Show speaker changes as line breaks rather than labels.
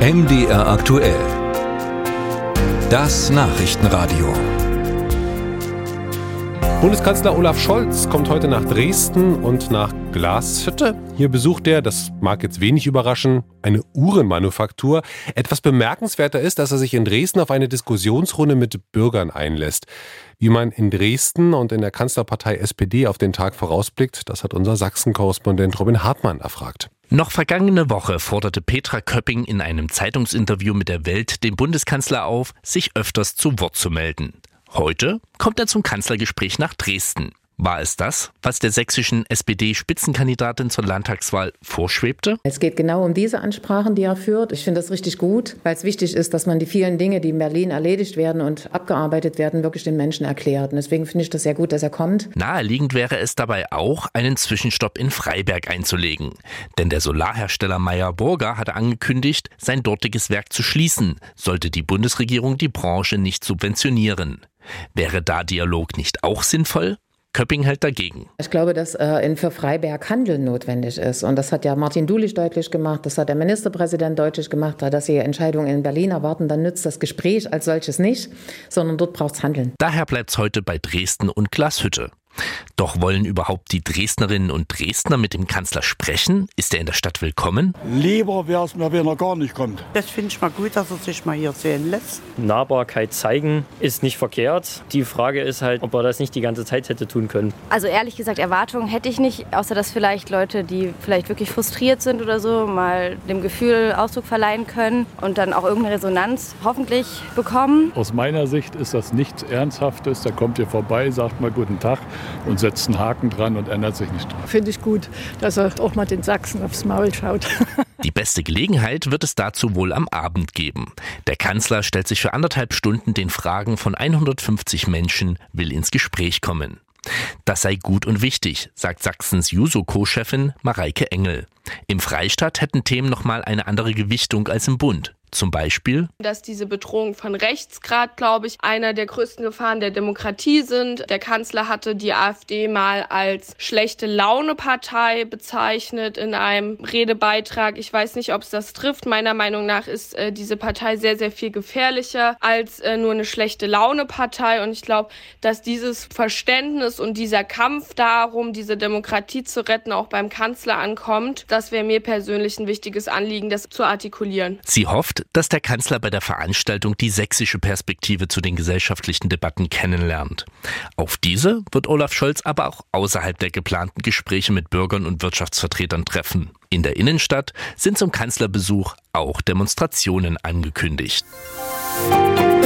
MDR aktuell. Das Nachrichtenradio.
Bundeskanzler Olaf Scholz kommt heute nach Dresden und nach Glashütte. Hier besucht er, das mag jetzt wenig überraschen, eine Uhrenmanufaktur. Etwas bemerkenswerter ist, dass er sich in Dresden auf eine Diskussionsrunde mit Bürgern einlässt. Wie man in Dresden und in der Kanzlerpartei SPD auf den Tag vorausblickt, das hat unser Sachsen-Korrespondent Robin Hartmann erfragt.
Noch vergangene Woche forderte Petra Köpping in einem Zeitungsinterview mit der Welt den Bundeskanzler auf, sich öfters zu Wort zu melden. Heute kommt er zum Kanzlergespräch nach Dresden. War es das, was der sächsischen SPD-Spitzenkandidatin zur Landtagswahl vorschwebte?
Es geht genau um diese Ansprachen, die er führt. Ich finde das richtig gut, weil es wichtig ist, dass man die vielen Dinge, die in Berlin erledigt werden und abgearbeitet werden, wirklich den Menschen erklärt. Und deswegen finde ich das sehr gut, dass er kommt.
Naheliegend wäre es dabei auch, einen Zwischenstopp in Freiberg einzulegen. Denn der Solarhersteller Meyer Burger hatte angekündigt, sein dortiges Werk zu schließen, sollte die Bundesregierung die Branche nicht subventionieren. Wäre da Dialog nicht auch sinnvoll? Köpping hält dagegen.
Ich glaube, dass äh, für Freiberg Handeln notwendig ist. Und das hat ja Martin Dulich deutlich gemacht, das hat der Ministerpräsident deutlich gemacht, dass sie Entscheidungen in Berlin erwarten. Dann nützt das Gespräch als solches nicht, sondern dort braucht es Handeln.
Daher bleibt es heute bei Dresden und Glashütte. Doch wollen überhaupt die Dresdnerinnen und Dresdner mit dem Kanzler sprechen? Ist er in der Stadt willkommen?
Lieber wäre es mir, wenn er gar nicht kommt.
Das finde ich mal gut, dass er sich mal hier sehen lässt.
Nahbarkeit zeigen ist nicht verkehrt. Die Frage ist halt, ob er das nicht die ganze Zeit hätte tun können.
Also ehrlich gesagt, Erwartungen hätte ich nicht, außer dass vielleicht Leute, die vielleicht wirklich frustriert sind oder so, mal dem Gefühl Ausdruck verleihen können und dann auch irgendeine Resonanz hoffentlich bekommen.
Aus meiner Sicht ist das nichts Ernsthaftes. Der kommt hier vorbei, sagt mal guten Tag und setzt einen Haken dran und ändert sich nicht dran.
Finde ich gut, dass er auch mal den Sachsen aufs Maul schaut.
Die beste Gelegenheit wird es dazu wohl am Abend geben. Der Kanzler stellt sich für anderthalb Stunden den Fragen von 150 Menschen, will ins Gespräch kommen. Das sei gut und wichtig, sagt Sachsens Juso-Co-Chefin Mareike Engel. Im Freistaat hätten Themen nochmal eine andere Gewichtung als im Bund. Zum Beispiel,
dass diese Bedrohung von rechts gerade, glaube ich, einer der größten Gefahren der Demokratie sind. Der Kanzler hatte die AfD mal als schlechte Laune-Partei bezeichnet in einem Redebeitrag. Ich weiß nicht, ob es das trifft. Meiner Meinung nach ist äh, diese Partei sehr, sehr viel gefährlicher als äh, nur eine schlechte Laune-Partei. Und ich glaube, dass dieses Verständnis und dieser Kampf darum, diese Demokratie zu retten, auch beim Kanzler ankommt. Das wäre mir persönlich ein wichtiges Anliegen, das zu artikulieren.
Sie hofft, dass der Kanzler bei der Veranstaltung die sächsische Perspektive zu den gesellschaftlichen Debatten kennenlernt. Auf diese wird Olaf Scholz aber auch außerhalb der geplanten Gespräche mit Bürgern und Wirtschaftsvertretern treffen. In der Innenstadt sind zum Kanzlerbesuch auch Demonstrationen angekündigt. Musik